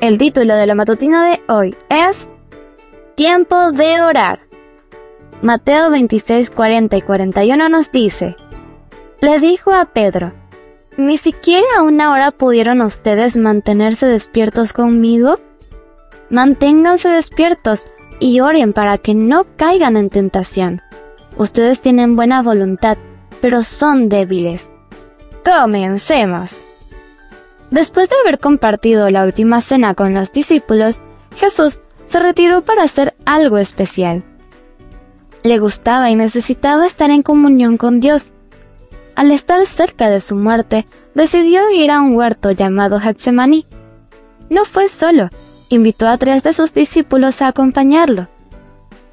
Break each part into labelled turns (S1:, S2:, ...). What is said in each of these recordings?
S1: El título de la matutina de hoy es Tiempo de orar. Mateo 26, 40 y 41 nos dice, Le dijo a Pedro, ¿Ni siquiera una hora pudieron ustedes mantenerse despiertos conmigo? Manténganse despiertos y oren para que no caigan en tentación. Ustedes tienen buena voluntad, pero son débiles. Comencemos. Después de haber compartido la última cena con los discípulos, Jesús se retiró para hacer algo especial. Le gustaba y necesitaba estar en comunión con Dios. Al estar cerca de su muerte, decidió ir a un huerto llamado Getsemaní. No fue solo, invitó a tres de sus discípulos a acompañarlo.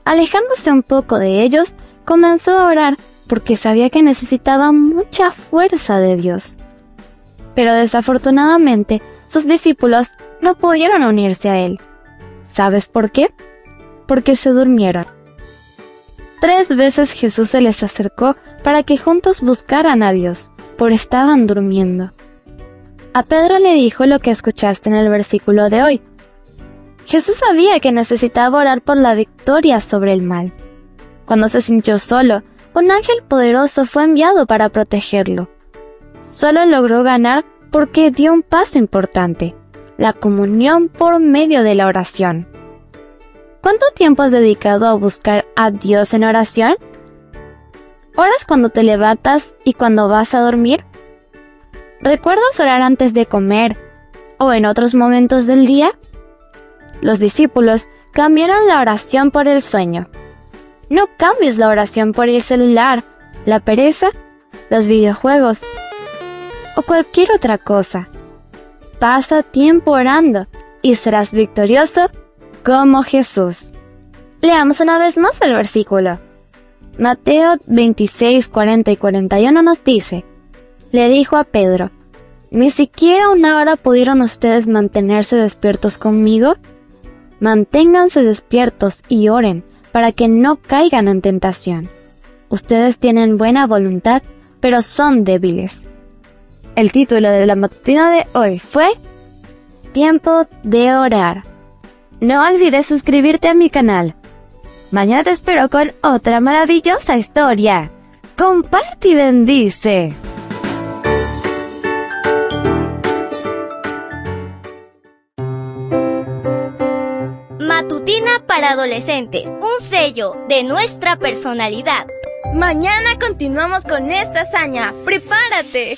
S1: Alejándose un poco de ellos, comenzó a orar porque sabía que necesitaba mucha fuerza de Dios. Pero desafortunadamente, sus discípulos no pudieron unirse a él. ¿Sabes por qué? Porque se durmieron. Tres veces Jesús se les acercó para que juntos buscaran a Dios, por estaban durmiendo. A Pedro le dijo lo que escuchaste en el versículo de hoy. Jesús sabía que necesitaba orar por la victoria sobre el mal. Cuando se sintió solo, un ángel poderoso fue enviado para protegerlo. Solo logró ganar porque dio un paso importante, la comunión por medio de la oración. ¿Cuánto tiempo has dedicado a buscar a Dios en oración? ¿Oras cuando te levantas y cuando vas a dormir? ¿Recuerdas orar antes de comer o en otros momentos del día? Los discípulos cambiaron la oración por el sueño. No cambies la oración por el celular, la pereza, los videojuegos o cualquier otra cosa. Pasa tiempo orando y serás victorioso como Jesús. Leamos una vez más el versículo. Mateo 26, 40 y 41 nos dice, le dijo a Pedro, ¿ni siquiera una hora pudieron ustedes mantenerse despiertos conmigo? Manténganse despiertos y oren para que no caigan en tentación. Ustedes tienen buena voluntad, pero son débiles. El título de la matutina de hoy fue Tiempo de orar. No olvides suscribirte a mi canal. Mañana te espero con otra maravillosa historia. Comparte y bendice.
S2: Matutina para adolescentes, un sello de nuestra personalidad.
S3: Mañana continuamos con esta hazaña. ¡Prepárate!